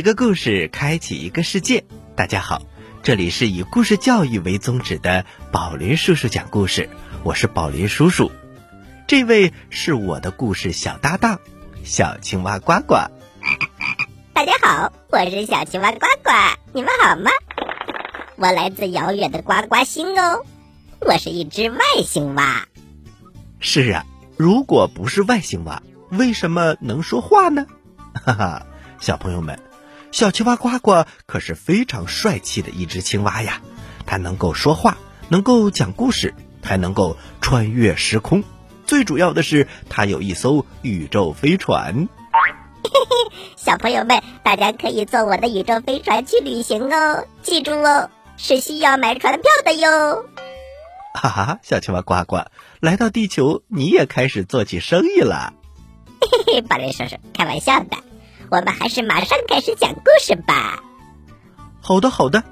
听一个故事，开启一个世界。大家好，这里是以故事教育为宗旨的宝林叔叔讲故事，我是宝林叔叔。这位是我的故事小搭档，小青蛙呱呱。大家好，我是小青蛙呱呱，你们好吗？我来自遥远的呱呱星哦，我是一只外星蛙。是啊，如果不是外星蛙，为什么能说话呢？哈哈，小朋友们，小青蛙呱呱可是非常帅气的一只青蛙呀！它能够说话，能够讲故事，还能够穿越时空。最主要的是，它有一艘宇宙飞船。嘿嘿，小朋友们，大家可以坐我的宇宙飞船去旅行哦！记住哦，是需要买船票的哟。哈哈，小青蛙呱呱来到地球，你也开始做起生意了。嘿嘿，宝林叔叔，开玩笑的。我们还是马上开始讲故事吧。好的，好的，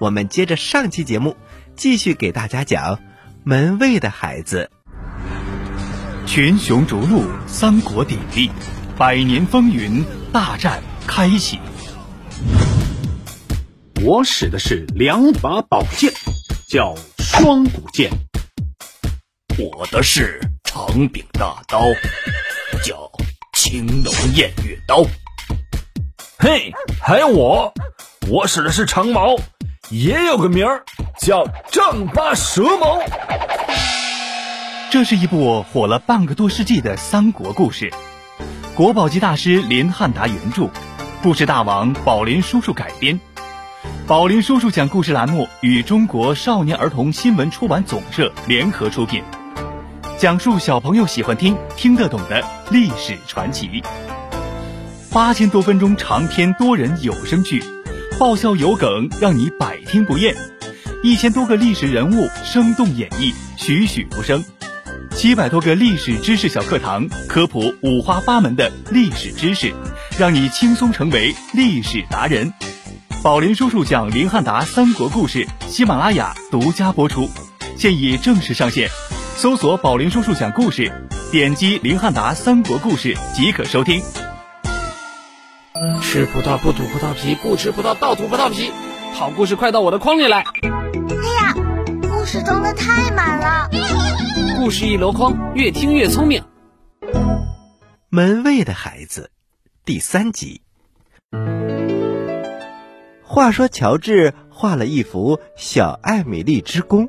我们接着上期节目，继续给大家讲门卫的孩子。群雄逐鹿，三国鼎立，百年风云大战开启。我使的是两把宝剑，叫双股剑。我的是长柄大刀，叫青龙偃月刀。嘿，还有我，我使的是长矛，也有个名儿叫丈八蛇矛。这是一部火了半个多世纪的三国故事，国宝级大师林汉达原著，故事大王宝林叔叔改编。宝林叔叔讲故事栏目与中国少年儿童新闻出版总社联合出品，讲述小朋友喜欢听、听得懂的历史传奇。八千多分钟长篇多人有声剧，爆笑有梗，让你百听不厌。一千多个历史人物生动演绎，栩栩如生。七百多个历史知识小课堂，科普五花八门的历史知识，让你轻松成为历史达人。宝林叔叔讲林汉达三国故事，喜马拉雅独家播出，现已正式上线。搜索“宝林叔叔讲故事”，点击林汉达三国故事即可收听。吃葡萄不吐葡萄皮，不吃葡萄倒吐葡萄皮。好故事快到我的筐里来！哎呀，故事装的太满了。故事一箩筐，越听越聪明。门卫的孩子，第三集。话说，乔治画了一幅小艾米丽之宫，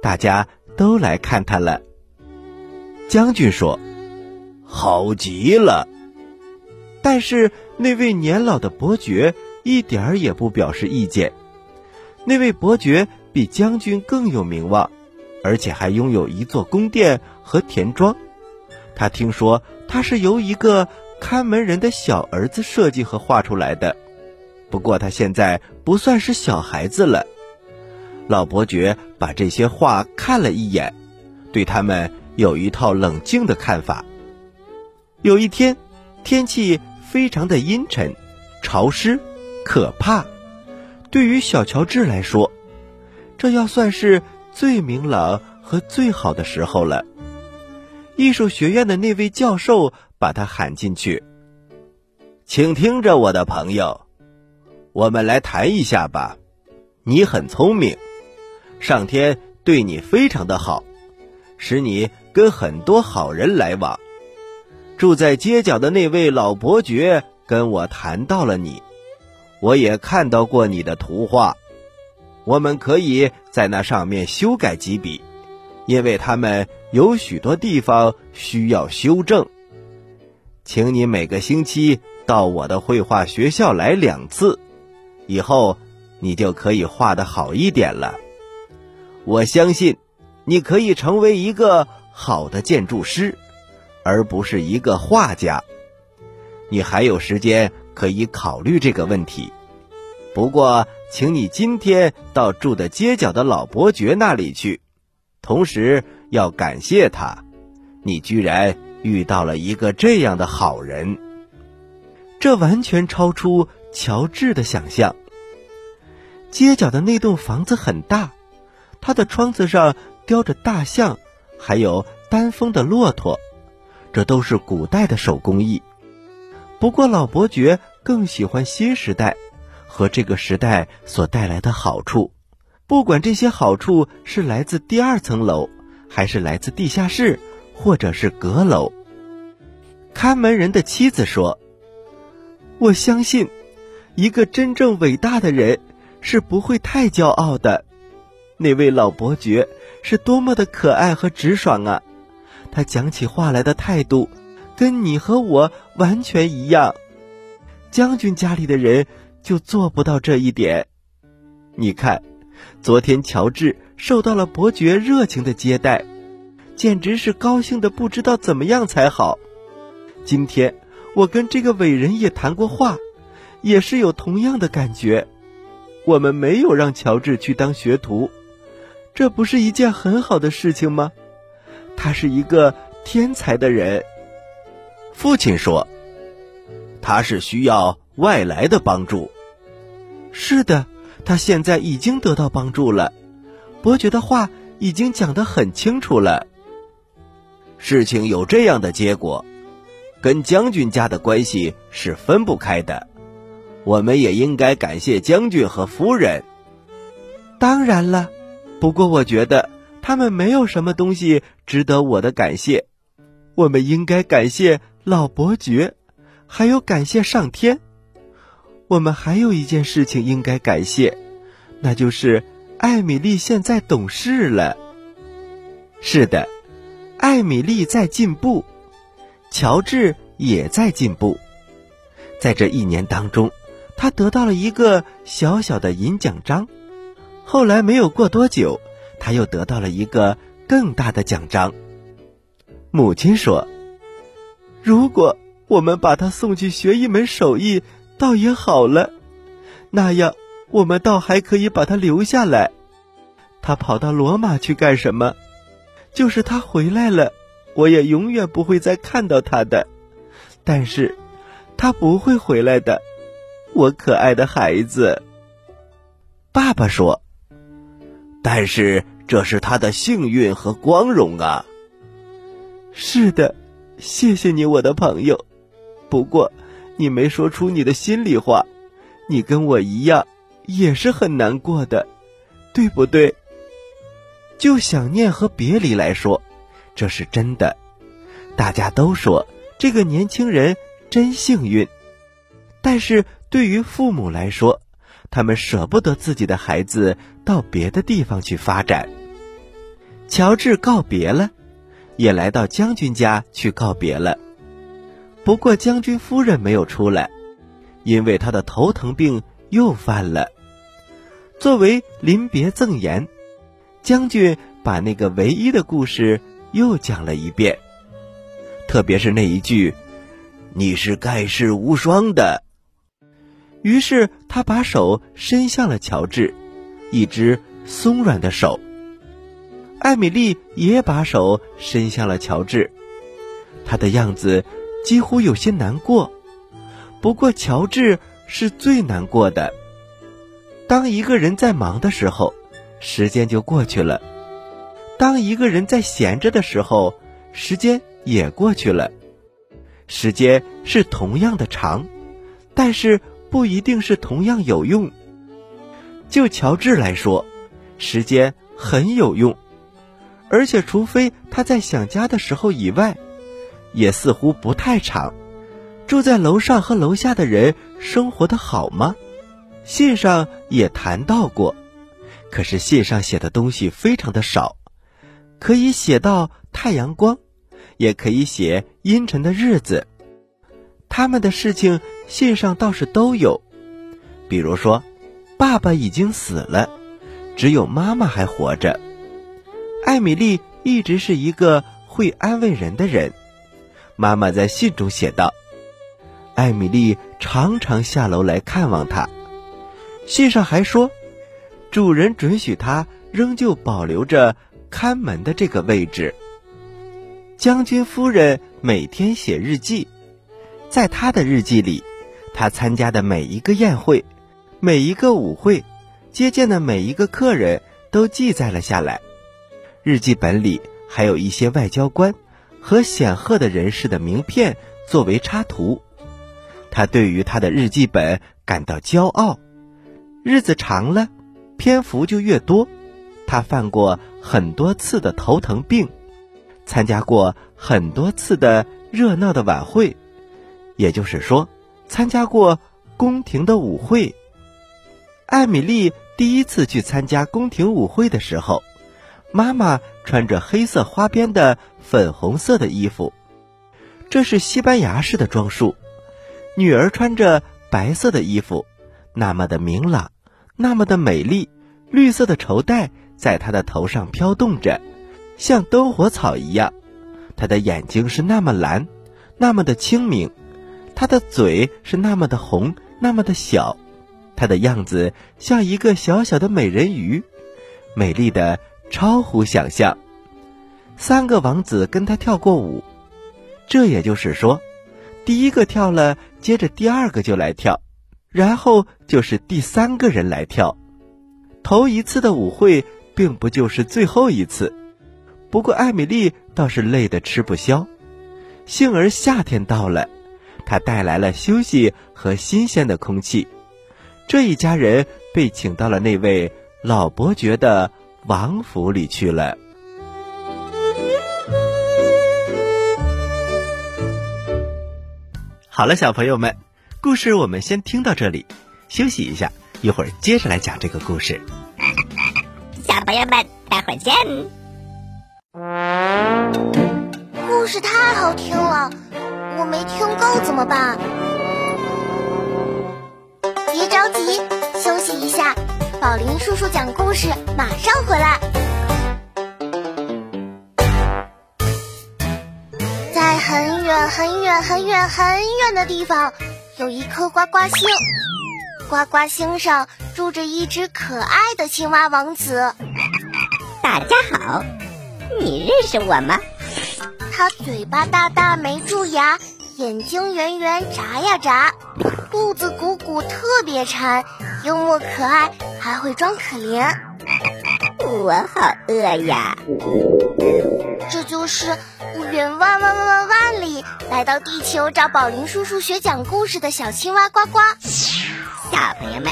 大家都来看他了。将军说：“好极了。”但是那位年老的伯爵一点儿也不表示意见。那位伯爵比将军更有名望，而且还拥有一座宫殿和田庄。他听说他是由一个看门人的小儿子设计和画出来的。不过他现在不算是小孩子了。老伯爵把这些画看了一眼，对他们有一套冷静的看法。有一天，天气。非常的阴沉、潮湿、可怕。对于小乔治来说，这要算是最明朗和最好的时候了。艺术学院的那位教授把他喊进去，请听着，我的朋友，我们来谈一下吧。你很聪明，上天对你非常的好，使你跟很多好人来往。住在街角的那位老伯爵跟我谈到了你，我也看到过你的图画，我们可以在那上面修改几笔，因为他们有许多地方需要修正。请你每个星期到我的绘画学校来两次，以后你就可以画的好一点了。我相信你可以成为一个好的建筑师。而不是一个画家，你还有时间可以考虑这个问题。不过，请你今天到住的街角的老伯爵那里去，同时要感谢他，你居然遇到了一个这样的好人。这完全超出乔治的想象。街角的那栋房子很大，它的窗子上雕着大象，还有丹峰的骆驼。这都是古代的手工艺，不过老伯爵更喜欢新时代和这个时代所带来的好处，不管这些好处是来自第二层楼，还是来自地下室，或者是阁楼。看门人的妻子说：“我相信，一个真正伟大的人是不会太骄傲的。那位老伯爵是多么的可爱和直爽啊！他讲起话来的态度，跟你和我完全一样。将军家里的人就做不到这一点。你看，昨天乔治受到了伯爵热情的接待，简直是高兴的不知道怎么样才好。”今天我跟这个伟人也谈过话，也是有同样的感觉。我们没有让乔治去当学徒，这不是一件很好的事情吗？他是一个天才的人。父亲说，他是需要外来的帮助。是的，他现在已经得到帮助了。伯爵的话已经讲得很清楚了。事情有这样的结果。跟将军家的关系是分不开的，我们也应该感谢将军和夫人。当然了，不过我觉得他们没有什么东西值得我的感谢。我们应该感谢老伯爵，还有感谢上天。我们还有一件事情应该感谢，那就是艾米丽现在懂事了。是的，艾米丽在进步。乔治也在进步，在这一年当中，他得到了一个小小的银奖章。后来没有过多久，他又得到了一个更大的奖章。母亲说：“如果我们把他送去学一门手艺，倒也好了。那样，我们倒还可以把他留下来。他跑到罗马去干什么？就是他回来了。”我也永远不会再看到他的，但是，他不会回来的，我可爱的孩子。爸爸说：“但是这是他的幸运和光荣啊。”是的，谢谢你，我的朋友。不过，你没说出你的心里话，你跟我一样，也是很难过的，对不对？就想念和别离来说。这是真的，大家都说这个年轻人真幸运，但是对于父母来说，他们舍不得自己的孩子到别的地方去发展。乔治告别了，也来到将军家去告别了。不过将军夫人没有出来，因为他的头疼病又犯了。作为临别赠言，将军把那个唯一的故事。又讲了一遍，特别是那一句：“你是盖世无双的。”于是他把手伸向了乔治，一只松软的手。艾米丽也把手伸向了乔治，他的样子几乎有些难过。不过乔治是最难过的。当一个人在忙的时候，时间就过去了。当一个人在闲着的时候，时间也过去了。时间是同样的长，但是不一定是同样有用。就乔治来说，时间很有用，而且除非他在想家的时候以外，也似乎不太长。住在楼上和楼下的人生活的好吗？信上也谈到过，可是信上写的东西非常的少。可以写到太阳光，也可以写阴沉的日子。他们的事情信上倒是都有，比如说，爸爸已经死了，只有妈妈还活着。艾米丽一直是一个会安慰人的人。妈妈在信中写道：“艾米丽常常下楼来看望他。”信上还说，主人准许他仍旧保留着。看门的这个位置，将军夫人每天写日记，在她的日记里，他参加的每一个宴会、每一个舞会、接见的每一个客人都记载了下来。日记本里还有一些外交官和显赫的人士的名片作为插图。他对于他的日记本感到骄傲。日子长了，篇幅就越多。他犯过很多次的头疼病，参加过很多次的热闹的晚会，也就是说，参加过宫廷的舞会。艾米丽第一次去参加宫廷舞会的时候，妈妈穿着黑色花边的粉红色的衣服，这是西班牙式的装束。女儿穿着白色的衣服，那么的明朗，那么的美丽。绿色的绸带在她的头上飘动着，像灯火草一样。她的眼睛是那么蓝，那么的清明。她的嘴是那么的红，那么的小。她的样子像一个小小的美人鱼，美丽的超乎想象。三个王子跟她跳过舞，这也就是说。第一个跳了，接着第二个就来跳，然后就是第三个人来跳。头一次的舞会并不就是最后一次，不过艾米丽倒是累得吃不消。幸而夏天到了，它带来了休息和新鲜的空气。这一家人被请到了那位老伯爵的王府里去了。好了，小朋友们，故事我们先听到这里，休息一下，一会儿接着来讲这个故事。小朋友们，待会儿见。故事太好听了，我没听够怎么办？别着急，休息一下，宝林叔叔讲故事马上回来。在很远很远很远很远的地方，有一颗呱呱星。呱呱星上住着一只可爱的青蛙王子。大家好，你认识我吗？他嘴巴大大没蛀牙，眼睛圆圆眨呀眨，肚子鼓鼓特别馋，幽默可爱，还会装可怜。我好饿呀！这就是远万万万万万里来到地球找宝林叔叔学讲故事的小青蛙呱呱。小朋友们，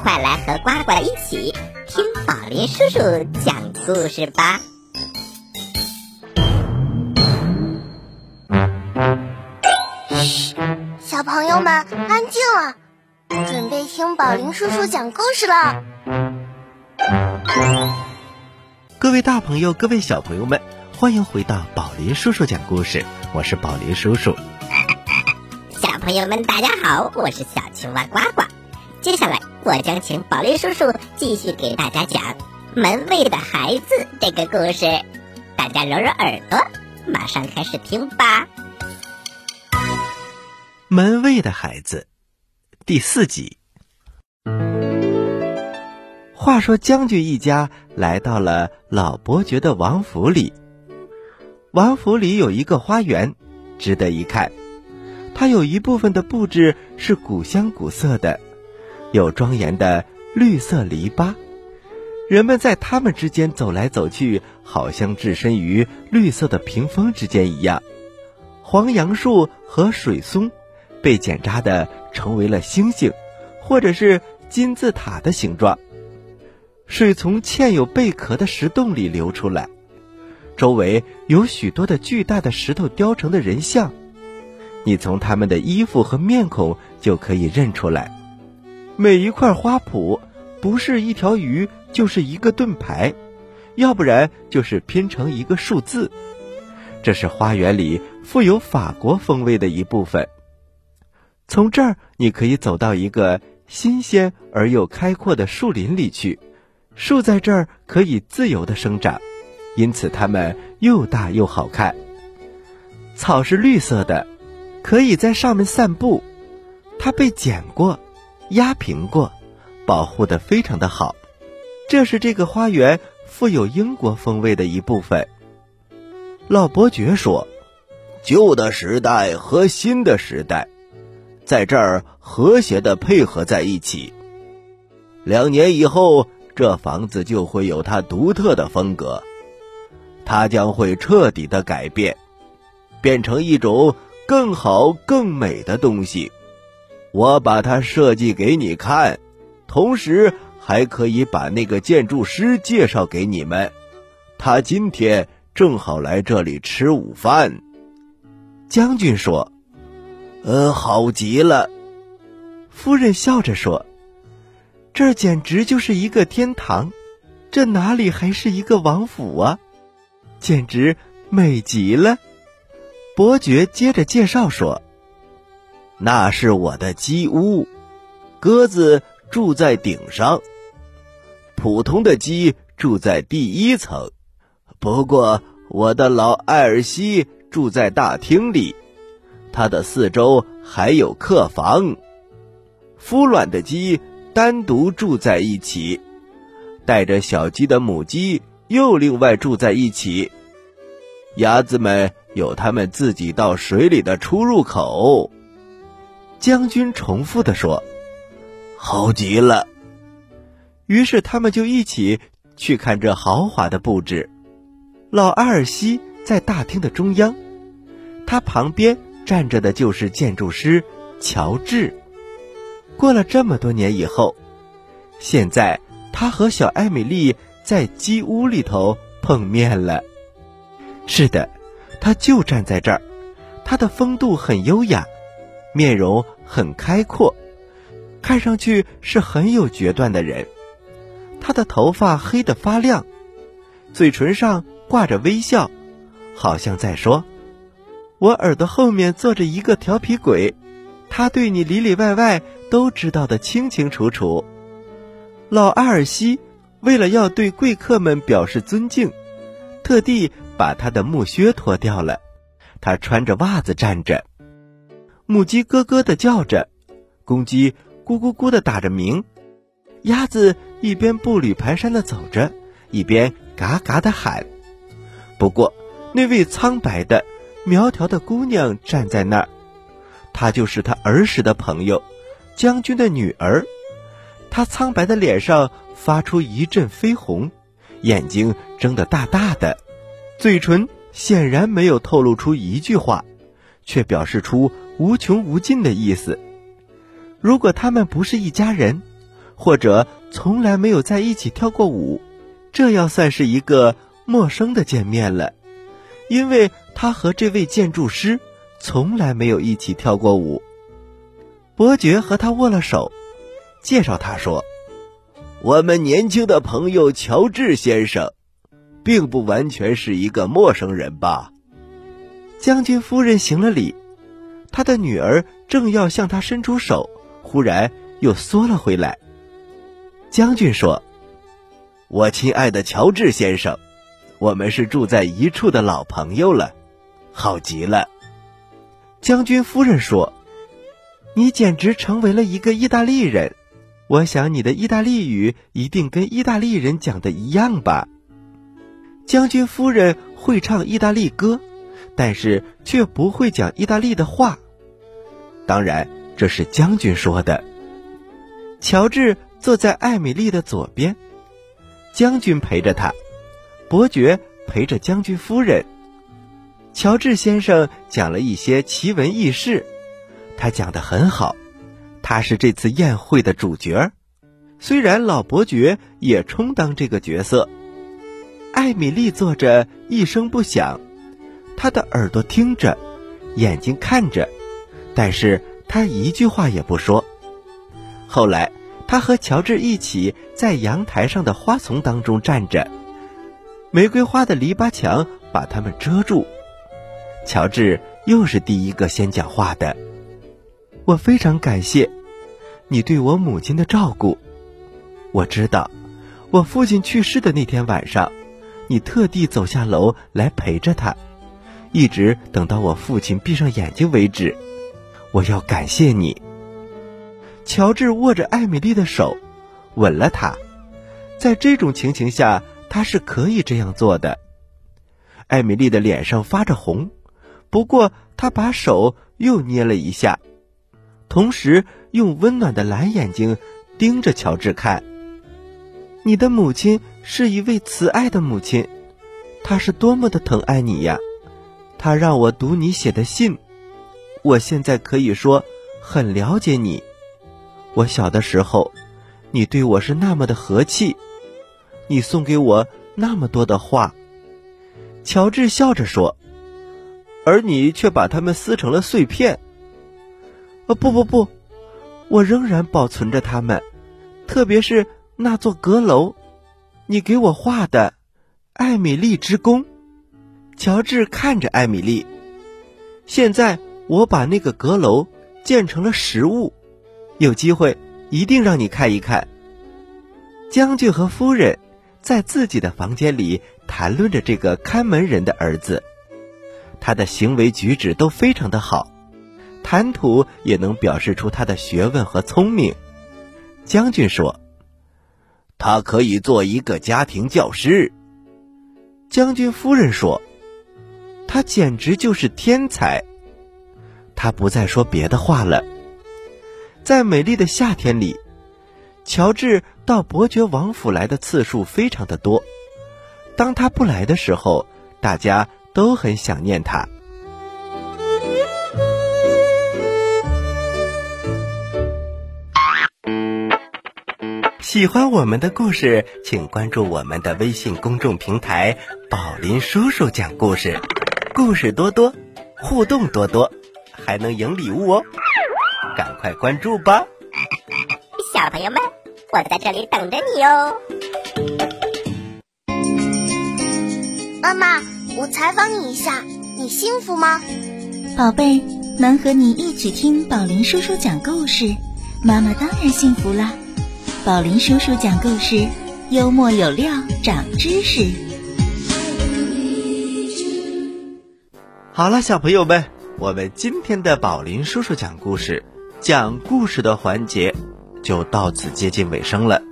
快来和呱呱一起听宝林叔叔讲故事吧！准备听宝林叔叔讲故事了。各位大朋友，各位小朋友们，欢迎回到宝林叔叔讲故事。我是宝林叔叔。小朋友们，大家好，我是小青蛙呱呱。接下来，我将请宝林叔叔继续给大家讲《门卫的孩子》这个故事。大家揉揉耳朵，马上开始听吧。《门卫的孩子》第四集。话说，将军一家来到了老伯爵的王府里。王府里有一个花园，值得一看。它有一部分的布置是古香古色的，有庄严的绿色篱笆，人们在它们之间走来走去，好像置身于绿色的屏风之间一样。黄杨树和水松被剪扎的成为了星星，或者是金字塔的形状。水从嵌有贝壳的石洞里流出来，周围有许多的巨大的石头雕成的人像，你从他们的衣服和面孔就可以认出来。每一块花圃不是一条鱼，就是一个盾牌，要不然就是拼成一个数字。这是花园里富有法国风味的一部分。从这儿，你可以走到一个新鲜而又开阔的树林里去。树在这儿可以自由的生长，因此它们又大又好看。草是绿色的，可以在上面散步。它被剪过、压平过，保护的非常的好。这是这个花园富有英国风味的一部分。老伯爵说：“旧的时代和新的时代，在这儿和谐的配合在一起。两年以后。”这房子就会有它独特的风格，它将会彻底的改变，变成一种更好、更美的东西。我把它设计给你看，同时还可以把那个建筑师介绍给你们。他今天正好来这里吃午饭。”将军说：“呃，好极了。”夫人笑着说：“这简直就是一个天堂，这哪里还是一个王府啊？简直美极了。”伯爵接着介绍说：“那是我的鸡屋，鸽子住在顶上，普通的鸡住在第一层。不过我的老艾尔西住在大厅里，它的四周还有客房。孵卵的鸡单独住在一起，带着小鸡的母鸡又另外住在一起。鸭子们。”有他们自己到水里的出入口。将军重复的说：“好极了。”于是他们就一起去看这豪华的布置。老阿尔西在大厅的中央，他旁边站着的就是建筑师乔治。过了这么多年以后，现在他和小艾米丽在鸡屋里头碰面了。是的。他就站在这儿，他的风度很优雅，面容很开阔，看上去是很有决断的人。他的头发黑得发亮，嘴唇上挂着微笑，好像在说：“我耳朵后面坐着一个调皮鬼，他对你里里外外都知道的清清楚楚。”老阿尔西为了要对贵客们表示尊敬，特地。把他的木靴脱掉了，他穿着袜子站着。母鸡咯咯的叫着，公鸡咕咕咕的打着鸣，鸭子一边步履蹒跚的走着，一边嘎嘎的喊。不过，那位苍白的、苗条的姑娘站在那儿，她就是他儿时的朋友，将军的女儿。她苍白的脸上发出一阵绯红，眼睛睁得大大的。嘴唇显然没有透露出一句话，却表示出无穷无尽的意思。如果他们不是一家人，或者从来没有在一起跳过舞，这要算是一个陌生的见面了。因为他和这位建筑师从来没有一起跳过舞。伯爵和他握了手，介绍他说：“我们年轻的朋友乔治先生。”并不完全是一个陌生人吧？将军夫人行了礼，他的女儿正要向他伸出手，忽然又缩了回来。将军说：“我亲爱的乔治先生，我们是住在一处的老朋友了，好极了。”将军夫人说：“你简直成为了一个意大利人，我想你的意大利语一定跟意大利人讲的一样吧。”将军夫人会唱意大利歌，但是却不会讲意大利的话。当然，这是将军说的。乔治坐在艾米丽的左边，将军陪着他，伯爵陪着将军夫人。乔治先生讲了一些奇闻异事，他讲的很好，他是这次宴会的主角。虽然老伯爵也充当这个角色。艾米丽坐着一声不响，她的耳朵听着，眼睛看着，但是她一句话也不说。后来，她和乔治一起在阳台上的花丛当中站着，玫瑰花的篱笆墙把他们遮住。乔治又是第一个先讲话的：“我非常感谢你对我母亲的照顾。我知道，我父亲去世的那天晚上。”你特地走下楼来陪着他，一直等到我父亲闭上眼睛为止。我要感谢你。乔治握着艾米丽的手，吻了她。在这种情形下，他是可以这样做的。艾米丽的脸上发着红，不过他把手又捏了一下，同时用温暖的蓝眼睛盯着乔治看。你的母亲是一位慈爱的母亲，她是多么的疼爱你呀！她让我读你写的信，我现在可以说很了解你。我小的时候，你对我是那么的和气，你送给我那么多的画。”乔治笑着说：“而你却把它们撕成了碎片。”“呃，不不不，我仍然保存着它们，特别是那座阁楼，你给我画的，艾米丽之宫。”乔治看着艾米丽。现在我把那个阁楼建成了实物，有机会一定让你看一看。将军和夫人在自己的房间里谈论着这个看门人的儿子，他的行为举止都非常的好，谈吐也能表示出他的学问和聪明。将军说：“他可以做一个家庭教师。”将军夫人说。他简直就是天才。他不再说别的话了。在美丽的夏天里，乔治到伯爵王府来的次数非常的多。当他不来的时候，大家都很想念他。喜欢我们的故事，请关注我们的微信公众平台“宝林叔叔讲故事”。故事多多，互动多多，还能赢礼物哦！赶快关注吧，小朋友们，我在这里等着你哦。妈妈，我采访你一下，你幸福吗？宝贝，能和你一起听宝林叔叔讲故事，妈妈当然幸福啦。宝林叔叔讲故事，幽默有料，长知识。好了，小朋友们，我们今天的宝林叔叔讲故事，讲故事的环节就到此接近尾声了。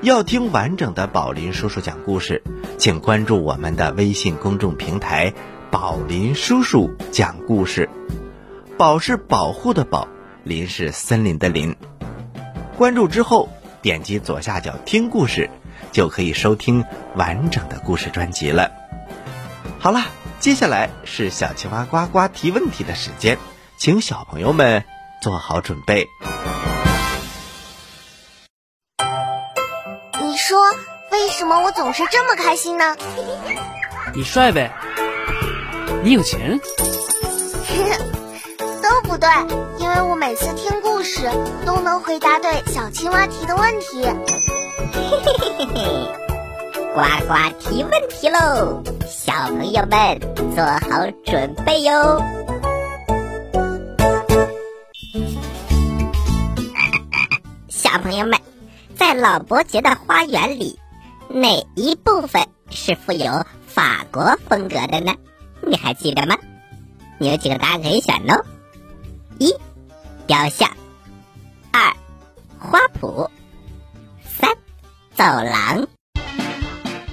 要听完整的宝林叔叔讲故事，请关注我们的微信公众平台“宝林叔叔讲故事”。宝是保护的宝，林是森林的林。关注之后，点击左下角听故事，就可以收听完整的故事专辑了。好了。接下来是小青蛙呱呱提问题的时间，请小朋友们做好准备。什么我总是这么开心呢？你帅呗？你有钱？都不对，因为我每次听故事都能回答对小青蛙提的问题。嘿嘿嘿嘿嘿。呱呱提问题喽，小朋友们做好准备哟！小朋友们，在老伯爵的花园里，哪一部分是富有法国风格的呢？你还记得吗？你有几个答案可以选呢：一、雕像；二、花圃；三、走廊。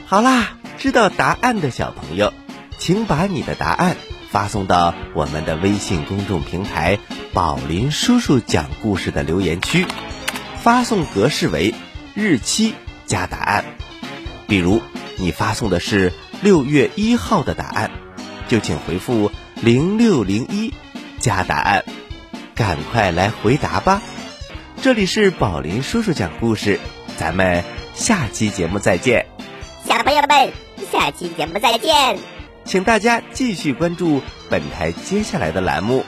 好啦，知道答案的小朋友，请把你的答案发送到我们的微信公众平台“宝林叔叔讲故事”的留言区，发送格式为日期加答案。比如你发送的是六月一号的答案，就请回复零六零一加答案，赶快来回答吧。这里是宝林叔叔讲故事，咱们下期节目再见。小朋友们，下期节目再见！请大家继续关注本台接下来的栏目。